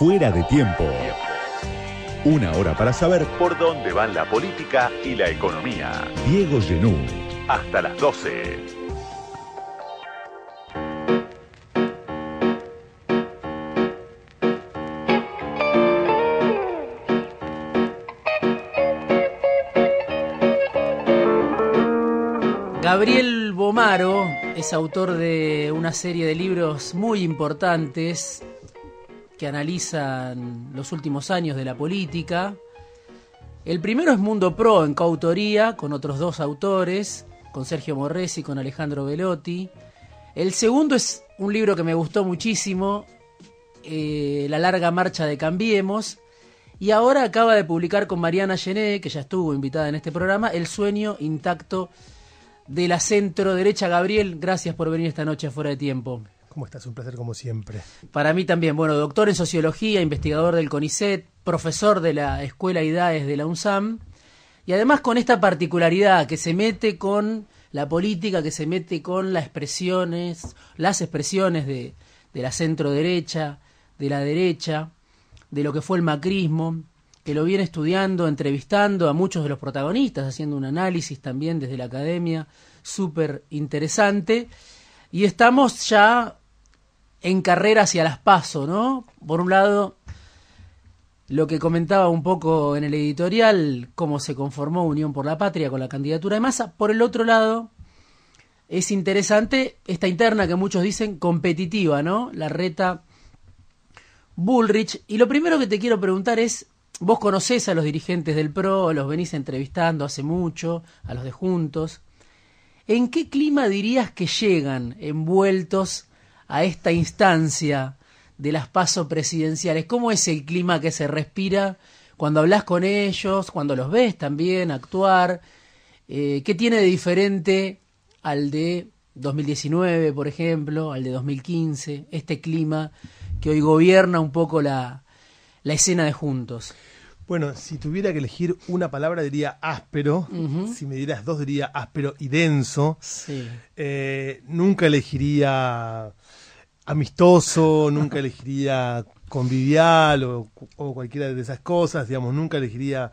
Fuera de tiempo. Una hora para saber por dónde van la política y la economía. Diego Genú. Hasta las 12. Gabriel Bomaro es autor de una serie de libros muy importantes que analizan los últimos años de la política. El primero es Mundo Pro en coautoría con otros dos autores, con Sergio Morresi y con Alejandro Velotti. El segundo es un libro que me gustó muchísimo, eh, La larga marcha de Cambiemos. Y ahora acaba de publicar con Mariana Gené, que ya estuvo invitada en este programa, El sueño intacto de la centro derecha. Gabriel, gracias por venir esta noche fuera de tiempo. ¿Cómo estás? Un placer como siempre. Para mí también. Bueno, doctor en sociología, investigador del CONICET, profesor de la Escuela IDAES de la UNSAM. Y además con esta particularidad que se mete con la política, que se mete con las expresiones, las expresiones de, de la centro derecha, de la derecha, de lo que fue el macrismo, que lo viene estudiando, entrevistando a muchos de los protagonistas, haciendo un análisis también desde la academia, súper interesante. Y estamos ya en carrera hacia las PASO, ¿no? Por un lado, lo que comentaba un poco en el editorial, cómo se conformó Unión por la Patria con la candidatura de masa. Por el otro lado, es interesante esta interna que muchos dicen competitiva, ¿no? La reta Bullrich. Y lo primero que te quiero preguntar es, vos conocés a los dirigentes del PRO, los venís entrevistando hace mucho, a los de Juntos. ¿En qué clima dirías que llegan envueltos a esta instancia de las pasos presidenciales? ¿Cómo es el clima que se respira cuando hablas con ellos, cuando los ves también actuar? Eh, ¿Qué tiene de diferente al de 2019, por ejemplo, al de 2015, este clima que hoy gobierna un poco la, la escena de Juntos? Bueno, si tuviera que elegir una palabra diría áspero, si me dieras dos diría áspero y denso. Sí. Eh, nunca elegiría amistoso, nunca elegiría convivial o, o, cualquiera de esas cosas, digamos, nunca elegiría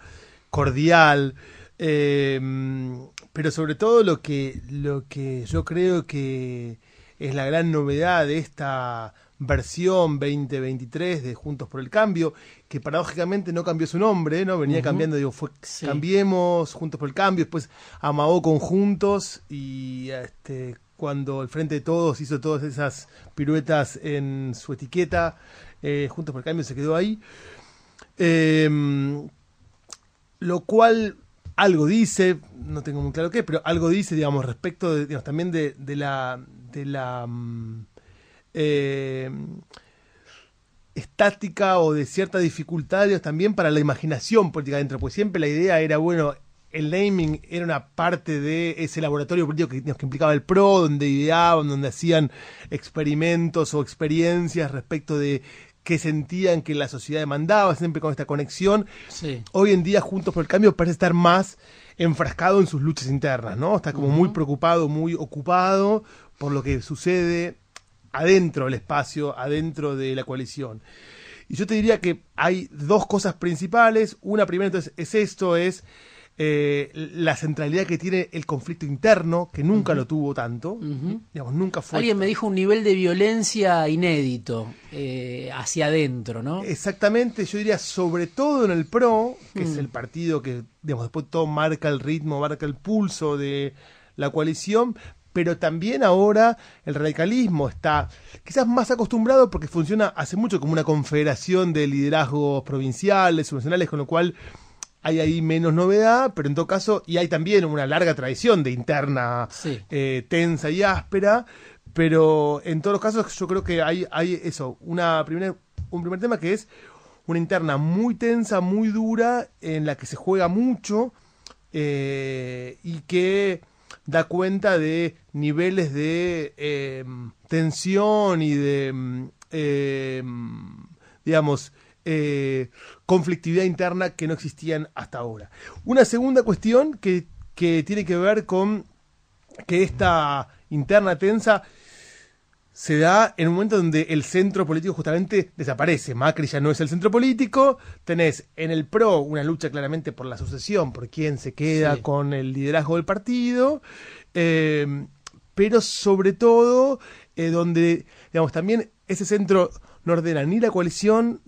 cordial. Eh, pero sobre todo lo que, lo que yo creo que es la gran novedad de esta versión 2023 de Juntos por el Cambio, que paradójicamente no cambió su nombre, ¿no? Venía cambiando, digo, fue Sí. Cambiemos, Juntos por el Cambio, después amagó con Juntos y este cuando el Frente de Todos hizo todas esas piruetas en su etiqueta, eh, Juntos por el Cambio se quedó ahí. Eh, lo cual algo dice, no tengo muy claro qué, pero algo dice, digamos, respecto de, digamos, también de, la de la mm, eh, estática o de cierta dificultad también para la imaginación política dentro, pues siempre la idea era, bueno, el naming era una parte de ese laboratorio político que, que implicaba el PRO, donde ideaban, donde hacían experimentos o experiencias respecto de qué sentían que la sociedad demandaba, siempre con esta conexión. Sí. Hoy en día, Juntos por el Cambio, parece estar más enfrascado en sus luchas internas, ¿no? Está como muy preocupado, muy ocupado por lo que sucede adentro del espacio, adentro de la coalición. Y yo te diría que hay dos cosas principales. Una primera entonces es esto, es eh, la centralidad que tiene el conflicto interno, que nunca lo tuvo tanto. Digamos, nunca fue. Alguien me dijo un nivel de violencia inédito eh, hacia adentro, ¿no? Exactamente, yo diría sobre todo en el PRO, que es el partido que, digamos, después todo marca el ritmo, marca el pulso de la coalición, pero también ahora el radicalismo está quizás más acostumbrado porque funciona hace mucho como una confederación de liderazgos provinciales, subnacionales, con lo cual hay ahí menos novedad, pero en todo caso, y hay también una larga tradición de interna Sí. eh, tensa y áspera, pero en todos los casos yo creo que hay, hay eso, una primer, un primer tema que es una interna muy tensa, muy dura, en la que se juega mucho eh, y que da cuenta de niveles de eh, tensión y de, mm, eh, digamos, eh, conflictividad interna que no existían hasta ahora. Una segunda cuestión que, que tiene que ver con que esta interna tensa se da en un momento donde el centro político justamente desaparece. Macri ya no es el centro político. Tenés en el PRO una lucha claramente por la sucesión, por quién se queda con el liderazgo del partido. Eh, pero sobre todo, eh, donde, digamos, también ese centro no ordena ni la coalición,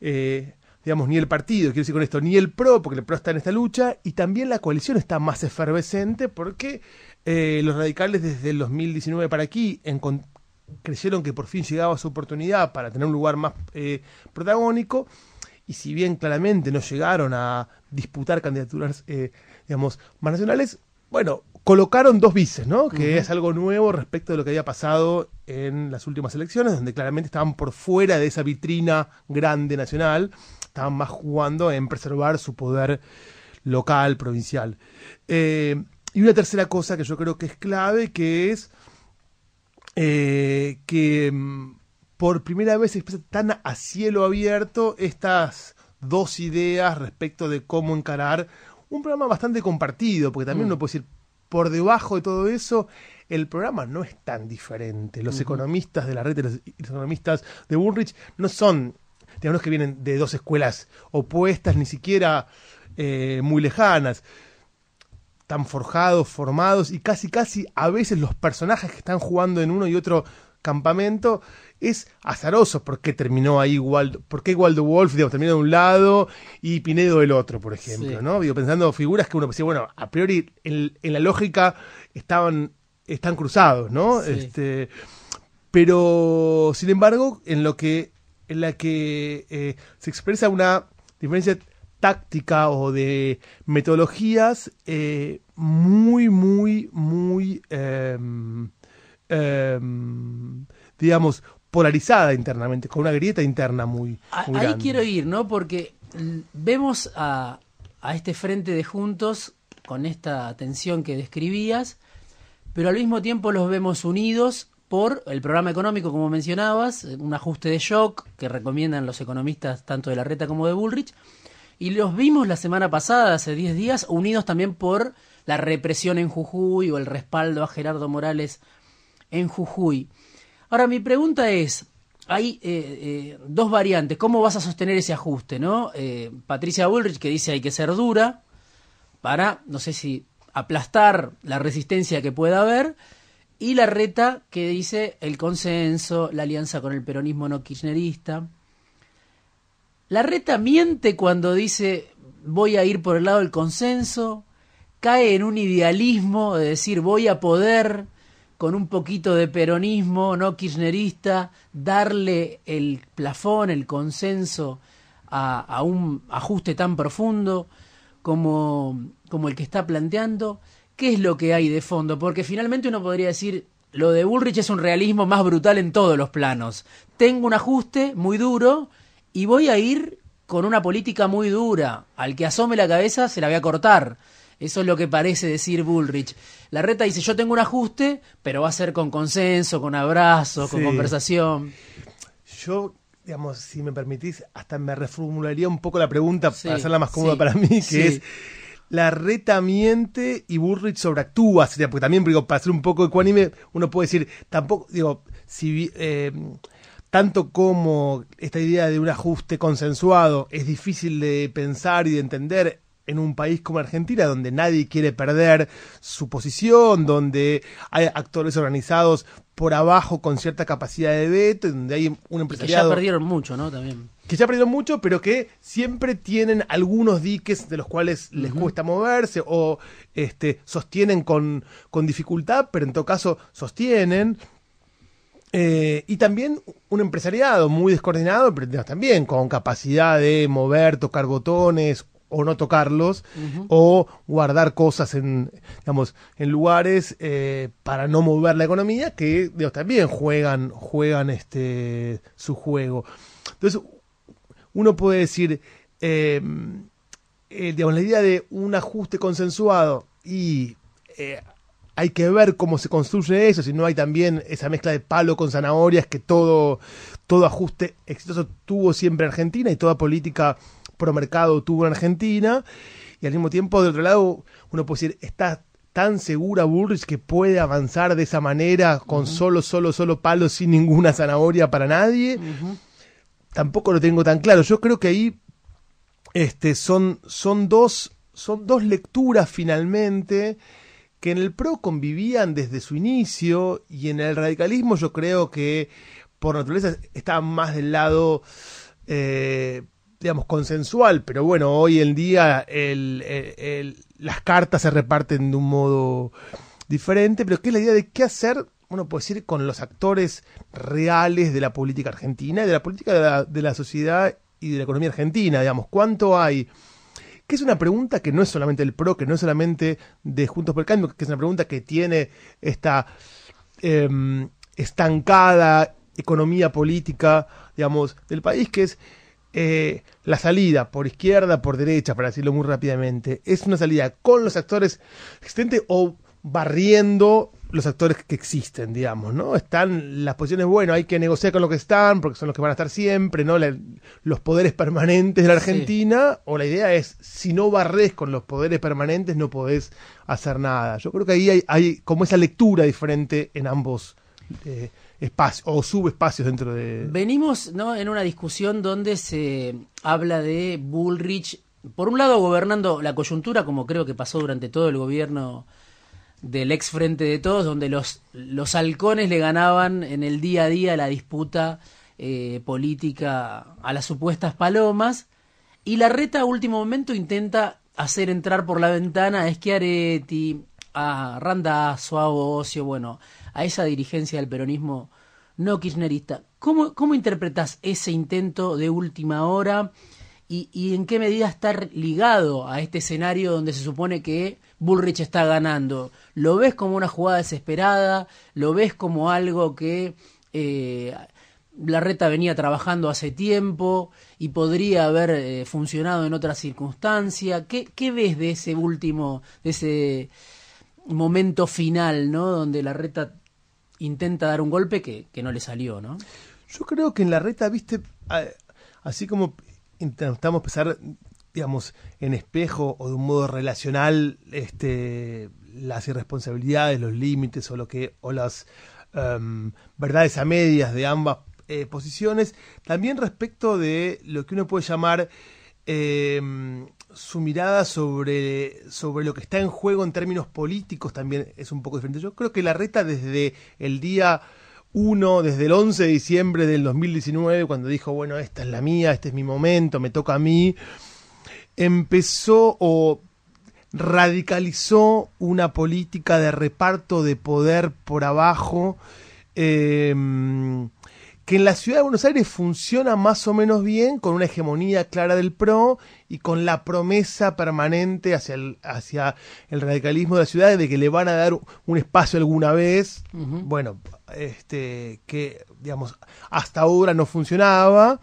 eh, digamos, ni el partido, quiero decir con esto, ni el PRO, porque el PRO está en esta lucha, y también la coalición está más efervescente porque los radicales desde el 2019 para aquí creyeron que por fin llegaba su oportunidad para tener un lugar más eh, protagónico y si bien claramente no llegaron a disputar candidaturas, eh, digamos, más nacionales, bueno, colocaron dos vices, ¿no? Que es algo nuevo respecto de lo que había pasado en las últimas elecciones, donde claramente estaban por fuera de esa vitrina grande nacional, estaban más jugando en preservar su poder local, provincial. Eh, y una tercera cosa que yo creo que es clave, que es eh, que mm, por primera vez se expresa tan a cielo abierto estas dos ideas respecto de cómo encarar un programa bastante compartido, porque también mm. uno puede decir, por debajo de todo eso, el programa no es tan diferente. Los economistas de la red, los, los economistas de Bullrich, no son, digamos que vienen de dos escuelas opuestas, ni siquiera eh, muy lejanas están forjados, formados y casi casi a veces los personajes que están jugando en uno y otro campamento es azaroso porque terminó ahí igual, porque Waldo Wolf digamos, terminó de un lado y Pinedo del otro, por ejemplo, ¿no? Digo, pensando figuras que uno decía, bueno, a priori en, la lógica estaban están cruzados, ¿no? Este, pero sin embargo, en lo que en la que eh, se expresa una diferencia táctica o de metodologías eh, muy, muy, muy, em, em, digamos, polarizada internamente, con una grieta interna muy... Ahí quiero ir, ¿no? Porque vemos a, a este frente de juntos con esta tensión que describías, pero al mismo tiempo los vemos unidos por el programa económico, como mencionabas, un ajuste de shock que recomiendan los economistas tanto de la Reta como de Bullrich, y los vimos la semana pasada, hace 10 días, unidos también por la represión en Jujuy o el respaldo a Gerardo Morales en Jujuy. Ahora, mi pregunta es, hay eh, eh, dos variantes. ¿Cómo vas a sostener ese ajuste? ¿no? Eh, Patricia Bullrich que dice hay que ser dura para, no sé si aplastar la resistencia que pueda haber, y la reta que dice el consenso, la alianza con el peronismo no kirchnerista. La reta miente cuando dice voy a ir por el lado del consenso, cae en un idealismo de decir voy a poder con un poquito de peronismo no kirchnerista darle el plafón, el consenso a, un ajuste tan profundo como, como el que está planteando. ¿Qué es lo que hay de fondo? Porque finalmente uno podría decir, lo de Bullrich es un realismo más brutal en todos los planos. Tengo un ajuste muy duro, y voy a ir con una política muy dura. Al que asome la cabeza se la voy a cortar. Eso es lo que parece decir Bullrich. La reta dice, yo tengo un ajuste, pero va a ser con consenso, con abrazo, con conversación. Yo, digamos, si me permitís, hasta me reformularía un poco la pregunta para hacerla más cómoda para mí, que es, la reta miente y Bullrich sobreactúa, porque también, digo, para ser un poco ecuánime, uno puede decir, tampoco, digo, si... Eh, tanto como esta idea de un ajuste consensuado es difícil de pensar y de entender en un país como Argentina, donde nadie quiere perder su posición, donde hay actores organizados por abajo con cierta capacidad de veto, donde hay un empresariado... Que ya perdieron mucho, ¿no? También. Que ya perdieron mucho, pero que siempre tienen algunos diques de los cuales les cuesta moverse o este, sostienen con, con dificultad, pero en todo caso sostienen. Eh, y también un empresariado muy descoordinado, pero también con capacidad de mover, tocar botones o no tocarlos, o guardar cosas en, digamos, en lugares eh, para no mover la economía, que digamos, también juegan, juegan este, su juego. Entonces, uno puede decir, eh, digamos, la idea de un ajuste consensuado y hay que ver cómo se construye eso, si no hay también esa mezcla de palo con zanahorias que todo, todo ajuste exitoso tuvo siempre Argentina y toda política pro mercado tuvo en Argentina. Y al mismo tiempo, de otro lado, uno puede decir, está tan segura Bullrich que puede avanzar de esa manera con solo, solo, solo palos sin ninguna zanahoria para nadie. Tampoco lo tengo tan claro. Yo creo que ahí este, son, son, dos, son dos lecturas finalmente que en el PRO convivían desde su inicio y en el radicalismo yo creo que por naturaleza estaban más del lado eh, digamos, consensual, pero bueno, hoy en día las cartas se reparten de un modo diferente, pero ¿qué es la idea de qué hacer? Bueno, puede decir con los actores reales de la política argentina y de la política de la, de la sociedad y de la economía argentina, digamos, ¿cuánto hay? que es una pregunta que no es solamente el PRO, que no es solamente de Juntos por el Cambio, que es una pregunta que tiene esta em, estancada economía política, digamos, del país, que es eh, la salida por izquierda, por derecha, para decirlo muy rápidamente, es una salida con los actores existentes o barriendo los actores que existen, digamos, ¿no? Están las posiciones, bueno, hay que negociar con los que están, porque son los que van a estar siempre, ¿no? los poderes permanentes de la Argentina, o la idea es, si no barres con los poderes permanentes, no podés hacer nada. Yo creo que ahí hay, hay como esa lectura diferente en ambos eh, espacios o subespacios dentro de... Venimos ¿no? en una discusión donde se habla de Bullrich, por un lado gobernando la coyuntura, como creo que pasó durante todo el gobierno del ex Frente de Todos, donde los, los halcones le ganaban en el día a día la disputa eh, política a las supuestas palomas, y la reta a último momento intenta hacer entrar por la ventana a Schiaretti, a Randazo, a Ocio, bueno, a esa dirigencia del peronismo no kirchnerista. ¿Cómo, cómo interpretas ese intento de última hora y, en qué medida está ligado a este escenario donde se supone que Bullrich está ganando? ¿Lo ves como una jugada desesperada? ¿Lo ves como algo que eh, la reta venía trabajando hace tiempo y podría haber eh, funcionado en otra circunstancia? ¿Qué, ¿Qué ves de ese último, de ese momento final, ¿no? Donde la reta intenta dar un golpe que, no le salió, ¿no? Yo creo que en la reta, viste, así como intentamos pensar, digamos, en espejo o de un modo relacional, este, las irresponsabilidades, los límites o lo que, o las em, verdades a medias de ambas eh, posiciones, también respecto de lo que uno puede llamar em, su mirada sobre, sobre lo que está en juego en términos políticos también es un poco diferente. Yo creo que la reta desde el día 1, desde el 11 de diciembre del 2019, cuando dijo, bueno, esta es la mía, este es mi momento, me toca a mí, empezó o radicalizó una política de reparto de poder por abajo. Eh, que en la ciudad de Buenos Aires funciona más o menos bien, con una hegemonía clara del PRO y con la promesa permanente hacia el, hacia el radicalismo de la ciudad de que le van a dar un espacio alguna vez. Bueno, este, que digamos, hasta ahora no funcionaba.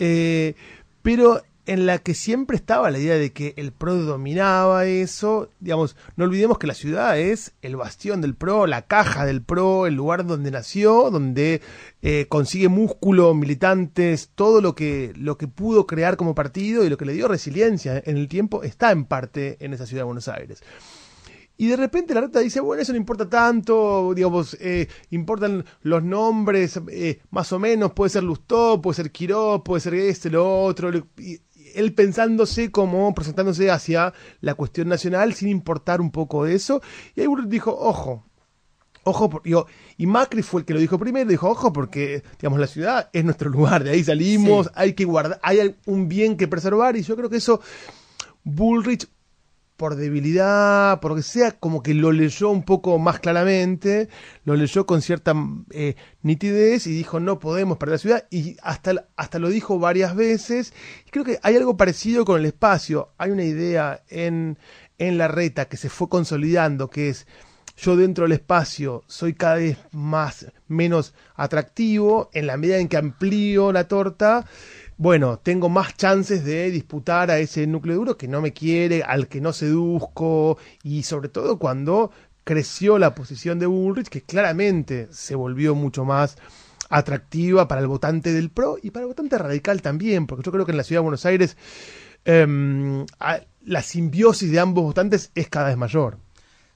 Eh, pero en la que siempre estaba la idea de que el PRO dominaba eso. Digamos, no olvidemos que la ciudad es el bastión del PRO, la caja del PRO, el lugar donde nació, donde eh, consigue músculo, militantes, todo lo que, lo que pudo crear como partido y lo que le dio resiliencia en el tiempo está en parte en esa ciudad de Buenos Aires. Y de repente la reta dice, bueno, eso no importa tanto, digamos, eh, importan los nombres, eh, más o menos, puede ser Lustó, puede ser Quiró, puede ser este, lo otro, y, él pensándose como presentándose hacia la cuestión nacional sin importar un poco eso. Y ahí dijo, ojo, ojo, digo, y Macri fue el que lo dijo primero, dijo, ojo, porque, digamos, la ciudad es nuestro lugar, de ahí salimos, hay que guardar, hay un bien que preservar, y yo creo que eso Bullrich por debilidad, por lo que sea, como que lo leyó un poco más claramente, lo leyó con cierta eh, nitidez y dijo no podemos perder la ciudad y hasta, hasta lo dijo varias veces. Y creo que hay algo parecido con el espacio. Hay una idea en, en la reta que se fue consolidando, que es yo dentro del espacio soy cada vez más menos atractivo en la medida en que amplío la torta bueno, tengo más chances de disputar a ese núcleo duro que no me quiere, al que no seduzco, y sobre todo cuando creció la posición de Bullrich, que claramente se volvió mucho más atractiva para el votante del PRO y para el votante radical también, porque yo creo que en la ciudad de Buenos Aires em, la simbiosis de ambos votantes es cada vez mayor.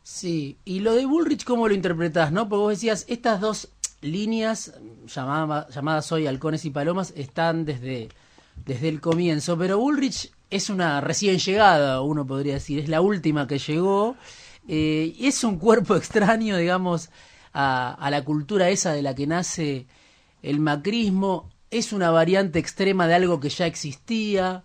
Sí, y lo de Bullrich, ¿cómo lo interpretás? ¿no? Porque vos decías, estas dos líneas, llamadas hoy halcones y palomas, están desde, desde el comienzo, pero Bullrich es una recién llegada, uno podría decir, es la última que llegó, eh, es un cuerpo extraño, digamos, a, a la cultura esa de la que nace el macrismo, es una variante extrema de algo que ya existía,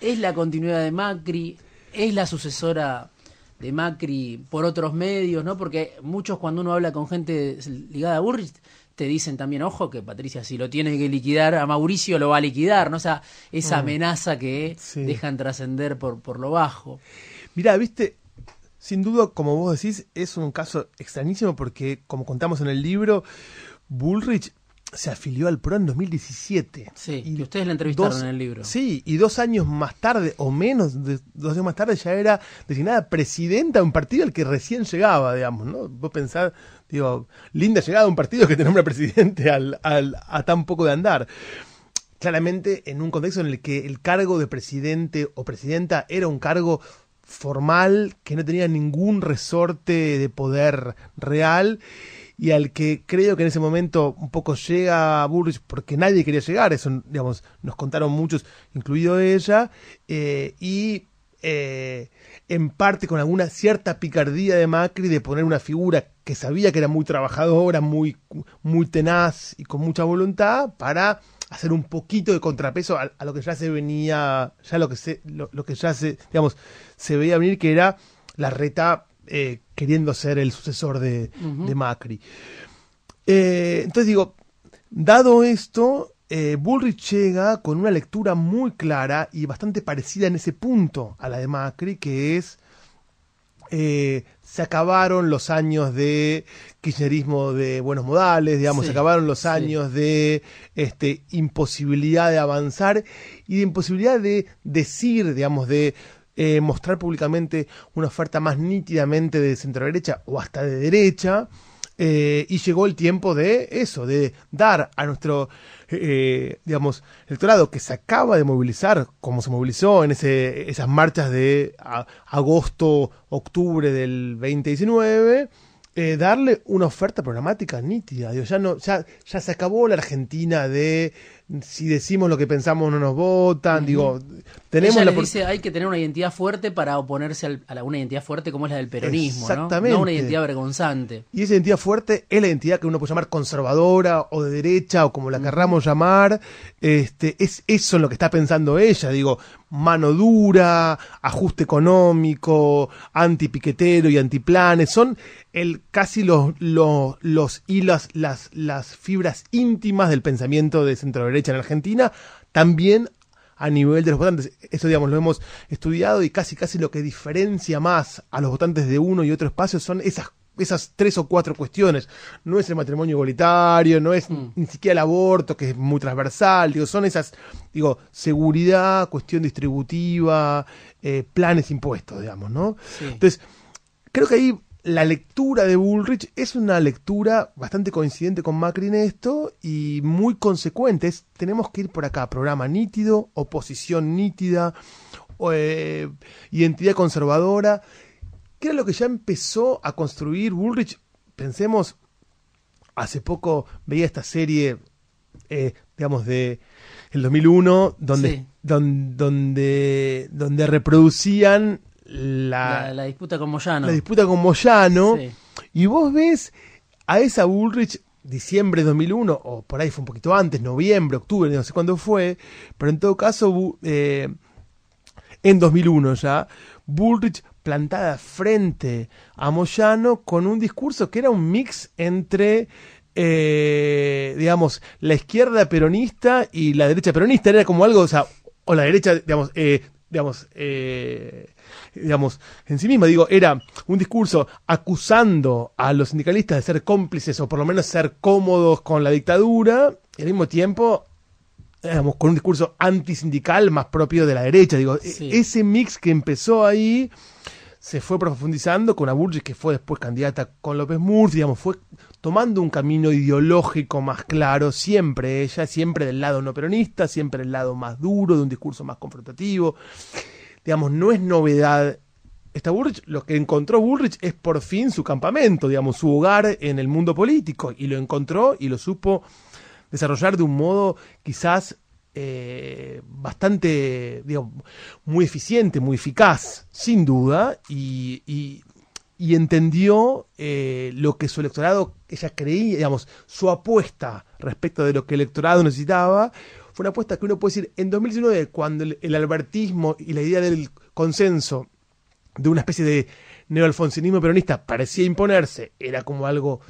es la continuidad de Macri, es la sucesora de Macri por otros medios, ¿no? Porque muchos cuando uno habla con gente ligada a Burrich te dicen también, ojo, que Patricia si lo tiene que liquidar, a Mauricio lo va a liquidar, ¿no? O sea, esa mm. amenaza que dejan trascender por, por lo bajo. Mira, viste, sin duda, como vos decís, es un caso extrañísimo porque, como contamos en el libro, Bullrich se afilió al PRO en 2017. Sí, y ustedes la entrevistaron en el libro. Sí, y dos años más tarde, o menos de dos años más tarde, ya era designada presidenta de un partido al que recién llegaba, digamos, ¿no? Vos pensás, digo, linda llegada a un partido que te nombra presidente al, al, a tan poco de andar. Claramente en un contexto en el que el cargo de presidente o presidenta era un cargo formal que no tenía ningún resorte de poder real y al que creo que en ese momento un poco llega Burrich porque nadie quería llegar, eso digamos, nos contaron muchos, incluido ella, eh, y eh, en parte con alguna cierta picardía de Macri de poner una figura que sabía que era muy trabajadora, muy, muy tenaz y con mucha voluntad para hacer un poquito de contrapeso a, lo que ya se venía, ya lo que se, lo, que ya se, digamos, se veía venir que era la reta eh, queriendo ser el sucesor de, Macri. Eh, entonces digo, dado esto, eh, Bullrich llega con una lectura muy clara y bastante parecida en ese punto a la de Macri, que es se acabaron los años de kirchnerismo de buenos modales, digamos, se acabaron los años de este, imposibilidad de avanzar y de imposibilidad de decir, digamos, de eh, mostrar públicamente una oferta más nítidamente de centro derecha o hasta de derecha. Eh, y llegó el tiempo de eso, de dar a nuestro, eh, digamos, electorado que se acaba de movilizar, como se movilizó en ese, esas marchas de agosto, octubre del 2019, darle una oferta programática nítida. ya, no, ya, ya se acabó la Argentina de si decimos lo que pensamos no nos votan, digo, tenemos la dice hay que tener una identidad fuerte para oponerse a una identidad fuerte como es la del peronismo, Exactamente. ¿no? una identidad vergonzante. Y esa identidad fuerte es la identidad que uno puede llamar conservadora o de derecha o como la querramos llamar, este es eso en lo que está pensando ella, digo, mano dura, ajuste económico, antipiquetero y antiplanes, son el casi los los, los hilos, las las fibras íntimas del pensamiento de centro derecha en Argentina, también a nivel de los votantes. Eso, digamos, lo hemos estudiado y casi, casi lo que diferencia más a los votantes de uno y otro espacio son esas esas tres o cuatro cuestiones. No es el matrimonio igualitario, no es mm. ni siquiera el aborto, que es muy transversal, digo, son esas, digo, seguridad, cuestión distributiva, eh, planes impuestos, digamos, ¿no? Entonces, creo que ahí la lectura de Bullrich es una lectura bastante coincidente con Macri en esto y muy consecuente. tenemos que ir por acá, programa nítido, oposición nítida, eh, identidad conservadora, que era lo que ya empezó a construir Bullrich. Pensemos, hace poco veía esta serie, eh, digamos, de el 2001, donde, donde, donde reproducían la, disputa con Moyano. La disputa con Moyano. Y vos ves a esa Bullrich diciembre de 2001, o por ahí fue un poquito antes, noviembre, octubre, no sé cuándo fue, pero en todo caso, eh, en 2001 ya, Bullrich plantada frente a Moyano con un discurso que era un mix entre eh, digamos, la izquierda peronista y la derecha peronista. Era como algo, o sea, o la derecha, digamos, eh, digamos, eh, digamos, en sí misma, digo, era un discurso acusando a los sindicalistas de ser cómplices o por lo menos ser cómodos con la dictadura, y al mismo tiempo, digamos, con un discurso antisindical más propio de la derecha, digo, e-, ese mix que empezó ahí se fue profundizando con Aburgis, que fue después candidata con López Murphy, digamos, fue tomando un camino ideológico más claro, siempre ella, siempre del lado no peronista, siempre del lado más duro, de un discurso más confrontativo digamos, no es novedad. Está Bullrich, lo que encontró Bullrich es por fin su campamento, digamos, su hogar en el mundo político, y lo encontró y lo supo desarrollar de un modo quizás eh, bastante, digamos, muy eficiente, muy eficaz, sin duda, y, y, entendió eh, lo que su electorado, ella creía, digamos, su apuesta respecto de lo que el electorado necesitaba, fue una apuesta que uno puede decir, en 2019, cuando el, albertismo y la idea del consenso de una especie de neoalfonsinismo peronista parecía imponerse, era como algo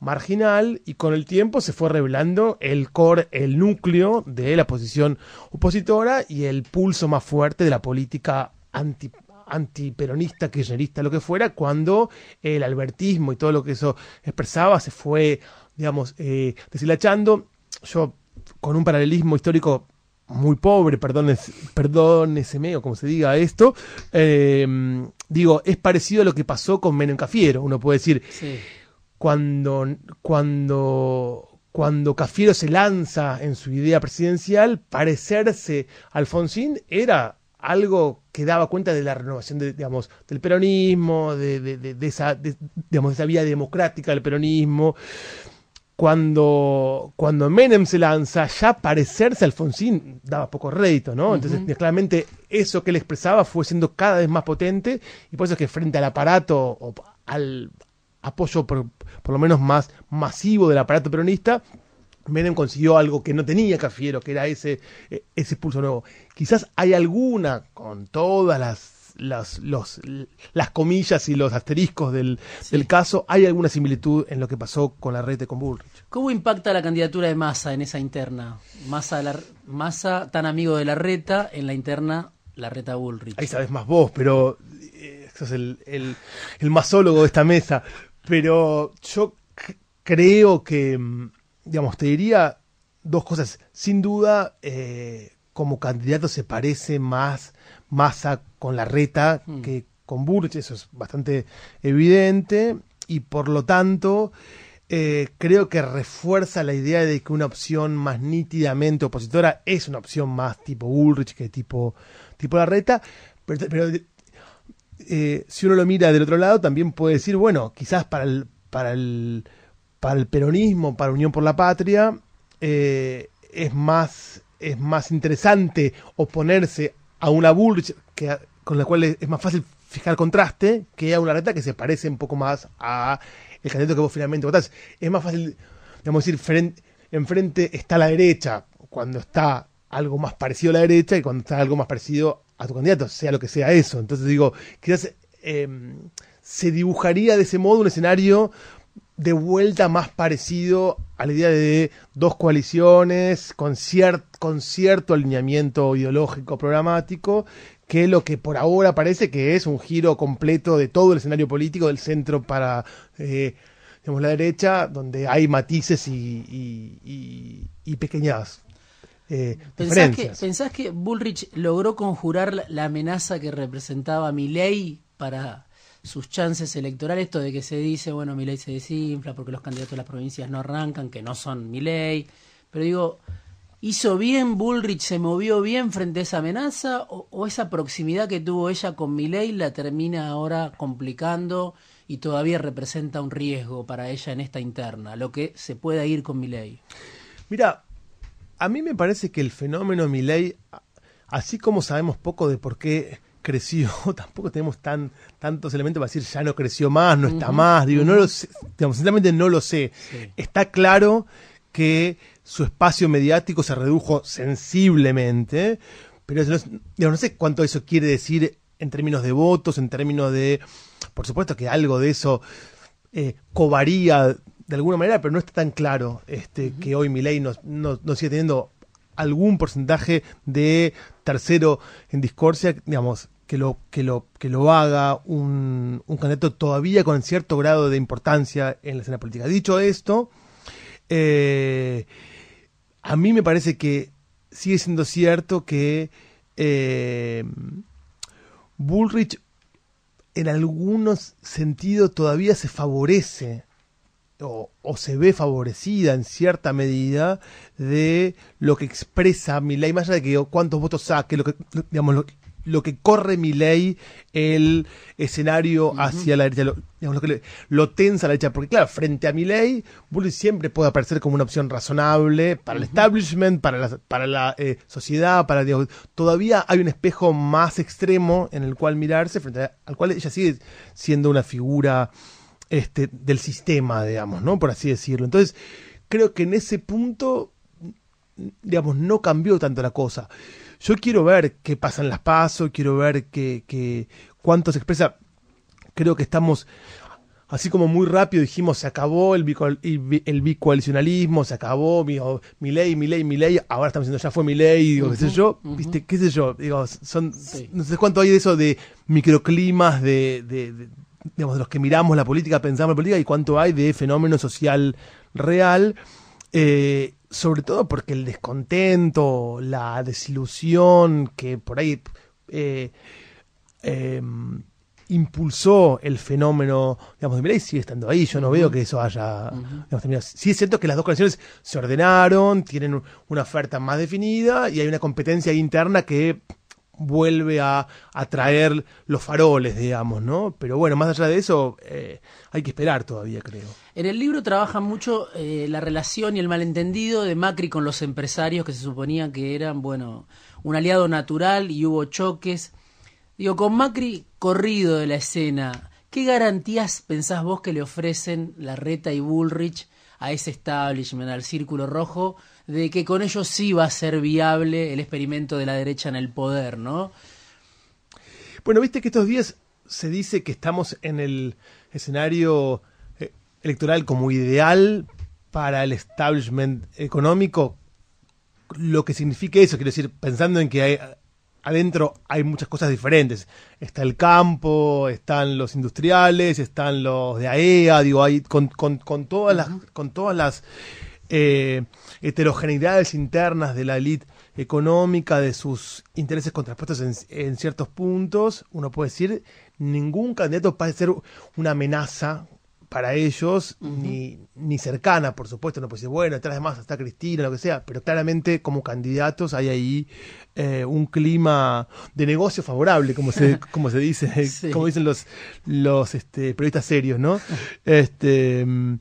marginal y con el tiempo se fue revelando el core, el núcleo de la posición opositora y el pulso más fuerte de la política anti antiperonista, kirchnerista, lo que fuera, cuando el albertismo y todo lo que eso expresaba se fue, digamos, eh, deshilachando. Yo con un paralelismo histórico muy pobre, perdónese, perdóneseme o como se diga esto, eh, digo, es parecido a lo que pasó con Menem Cafiero. Uno puede decir, cuando, cuando, cuando Cafiero se lanza en su idea presidencial, parecerse a Alfonsín era algo que daba cuenta de la renovación de, digamos, del peronismo, de, de, esa, digamos, de esa vía democrática del peronismo cuando, cuando Menem se lanza, ya parecerse a Alfonsín daba poco rédito, ¿no? Entonces, claramente, eso que él expresaba fue siendo cada vez más potente, y por eso es que frente al aparato, o al apoyo por, por lo menos más masivo del aparato peronista, Menem consiguió algo que no tenía Cafiero, que era ese, e, ese pulso nuevo. Quizás hay alguna, con todas las las, los, las comillas y los asteriscos del, del, caso, ¿hay alguna similitud en lo que pasó con la red con Bullrich? ¿Cómo impacta la candidatura de Massa en esa interna? Massa, la, Massa tan amigo de la reta, en la interna la reta Bullrich. Ahí sabes más vos, pero eh, sos el, el, el masólogo de esta mesa. Pero yo creo que, mm, digamos, te diría dos cosas. Sin duda, eh, como candidato se parece más Massa con la reta hmm. que con Burch, eso es bastante evidente, y por lo tanto eh, creo que refuerza la idea de que una opción más nítidamente opositora es una opción más tipo Bullrich que tipo, tipo la reta, pero, eh, si uno lo mira del otro lado también puede decir, bueno, quizás para el, para el, para el peronismo, para Unión por la Patria, eh, es, más, es más interesante oponerse a una Bullrich que, con la cual es más fácil fijar contraste que a una reta que se parece un poco más a el candidato que vos finalmente votás. Es más fácil, digamos, decir, frente, enfrente está la derecha cuando está algo más parecido a la derecha y cuando está algo más parecido a tu candidato, sea lo que sea eso. Entonces digo, quizás em, se dibujaría de ese modo un escenario de vuelta más parecido a la idea de dos coaliciones con, con cierto alineamiento ideológico programático que lo que por ahora parece que es un giro completo de todo el escenario político del centro para eh, digamos, la derecha, donde hay matices y, y, pequeñas eh, ¿Pensás, que, ¿Pensás que Bullrich logró conjurar la, amenaza que representaba ley para sus chances electorales, esto de que se dice, bueno, mi ley se desinfla porque los candidatos de las provincias no arrancan, que no son mi ley, pero digo, ¿hizo bien Bullrich, se movió bien frente a esa amenaza o, esa proximidad que tuvo ella con ley la termina ahora complicando y todavía representa un riesgo para ella en esta interna, lo que se pueda ir con ley? Mira, a mí me parece que el fenómeno ley, así como sabemos poco de por qué creció, tampoco tenemos tan tantos elementos para decir ya no creció más, no está más, digo, no lo sé, digamos, sinceramente no lo sé. Está claro que su espacio mediático se redujo sensiblemente, pero no, no sé cuánto eso quiere decir en términos de votos, en términos de, por supuesto que algo de eso eh, cobaría de alguna manera, pero no está tan claro este, que hoy mi ley no, no, no sigue teniendo algún porcentaje de tercero en discordia, digamos, que lo, que lo, que lo haga un, un candidato todavía con cierto grado de importancia en la escena política. Dicho esto, eh, a mí me parece que sigue siendo cierto que eh, Bullrich en algunos sentidos todavía se favorece o, se ve favorecida en cierta medida de lo que expresa mi ley, más allá de que cuántos votos saque, lo que, digamos, lo que corre mi ley el escenario hacia la derecha, lo, digamos, lo que le- lo tensa a la derecha, porque claro, frente a mi ley, Bullrich siempre puede aparecer como una opción razonable para el establishment, para la, para la eh, sociedad, para digamos, todavía hay un espejo más extremo en el cual mirarse, frente a- al cual ella sigue siendo una figura este, del sistema, digamos, ¿no? Por así decirlo. Entonces, creo que en ese punto digamos, no cambió tanto la cosa. Yo quiero ver qué pasa en las pasos, quiero ver qué, qué- cuánto se expresa. Creo que estamos, así como muy rápido dijimos, se acabó el, bico- el el bicoalicionalismo, se acabó mi, o- mi ley, mi ley, mi ley, ahora estamos diciendo ya fue mi ley, digo, qué sé yo, viste, qué sé yo, digo, son, Sí. no sé cuánto hay de eso de microclimas, de, de, de- digamos, de los que miramos la política, pensamos la política, y cuánto hay de fenómeno social real. Eh, sobre todo porque el descontento, la desilusión que por ahí eh, eh, impulsó el fenómeno, digamos, de Milei sigue estando ahí. Yo no veo que eso haya digamos, terminado. Sí es cierto que las dos coaliciones se ordenaron, tienen un- una oferta más definida y hay una competencia interna que vuelve a atraer los faroles, digamos, ¿no? Pero bueno, más allá de eso, eh, hay que esperar todavía, creo. En el libro trabaja mucho eh, la relación y el malentendido de Macri con los empresarios que se suponían que eran, bueno, un aliado natural y hubo choques. Digo, con Macri corrido de la escena, ¿qué garantías pensás vos que le ofrecen la Reta y Bullrich a ese establishment, al Círculo Rojo, de que con ellos sí va a ser viable el experimento de la derecha en el poder, ¿no? Bueno, viste que estos días se dice que estamos en el escenario eh, electoral como ideal para el establishment económico, lo que significa eso, quiero decir, pensando en que hay, adentro hay muchas cosas diferentes. Está el campo, están los industriales, están los de AEA, digo, hay con, con, con todas las, con todas las eh, heterogeneidades internas de la élite económica, de sus intereses contrapuestos en, en ciertos puntos, uno puede decir, ningún candidato parece ser una amenaza para ellos, ni, ni cercana, por supuesto, no puede decir, bueno, detrás de más está Cristina, lo que sea, pero claramente como candidatos hay ahí eh, un clima de negocio favorable, como se, como se dice, Sí. como dicen los, los este, periodistas serios, ¿no? Este, mm,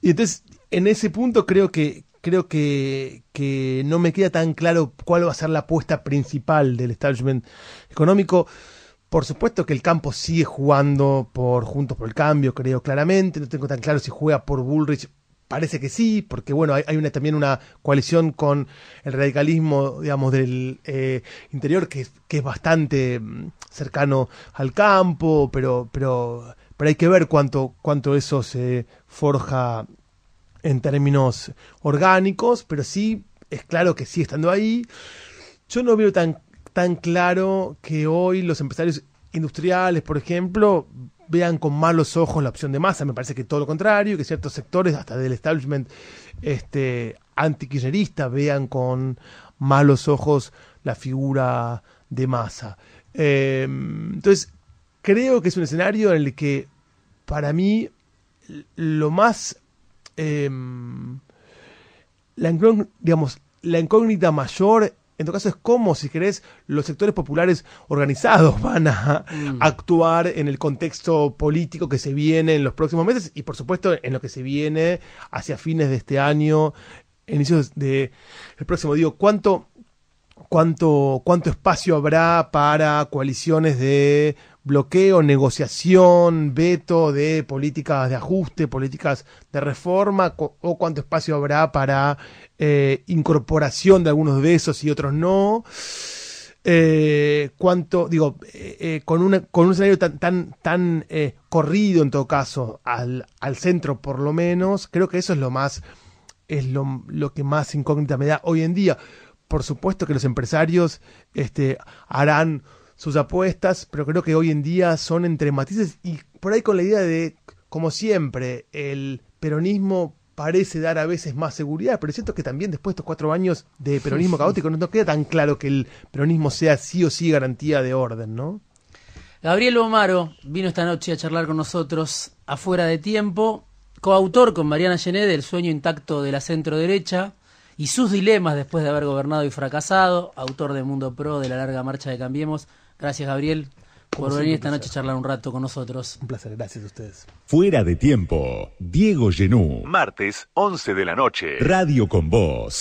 y entonces, en ese punto creo que creo que, que no me queda tan claro cuál va a ser la apuesta principal del establishment económico. Por supuesto que el campo sigue jugando por Juntos por el Cambio, creo claramente. No tengo tan claro si juega por Bullrich. Parece que sí, porque bueno, hay, también una coalición con el radicalismo, digamos, del eh, interior que es bastante mm, cercano al campo, pero, pero, pero hay que ver cuánto, cuánto eso se forja en términos orgánicos, pero sí es claro que sigue estando ahí. Yo no veo tan, tan claro que hoy los empresarios industriales, por ejemplo, vean con malos ojos la opción de masa. Me parece que todo lo contrario, que ciertos sectores, hasta del establishment este, antikirchnerista, vean con malos ojos la figura de masa. Eh, entonces, creo que es un escenario en el que, para mí, lo más eh, la, digamos, la incógnita mayor, en todo caso, es cómo, si querés, los sectores populares organizados van a actuar en el contexto político que se viene en los próximos meses y, por supuesto, en lo que se viene hacia fines de este año, inicios de el próximo. Digo, ¿cuánto, cuánto, cuánto espacio habrá para coaliciones de bloqueo, negociación, veto de políticas de ajuste, políticas de reforma, o cuánto espacio habrá para eh, incorporación de algunos de esos y otros no. Eh, cuánto, digo, eh, con, una, con un escenario tan, tan, tan corrido en todo caso, al, al centro por lo menos, creo que eso es lo más, es lo, lo que más incógnita me da hoy en día. Por supuesto que los empresarios este, harán sus apuestas, pero creo que hoy en día son entre matices y por ahí con la idea de, como siempre, el peronismo parece dar a veces más seguridad, pero es cierto que también después de estos cuatro años de peronismo caótico no, no queda tan claro que el peronismo sea sí o sí garantía de orden, ¿no? Gabriel Omaro vino esta noche a charlar con nosotros afuera de tiempo, coautor con Mariana Gené del sueño intacto de la centro derecha y sus dilemas después de haber gobernado y fracasado, autor de Mundo Pro de la larga marcha de Cambiemos. Gracias, Gabriel, por Como venir esta noche a charlar un rato con nosotros. Un placer, gracias a ustedes. Fuera de tiempo, Diego Genú. Martes, 11 de la noche. Radio con Voz.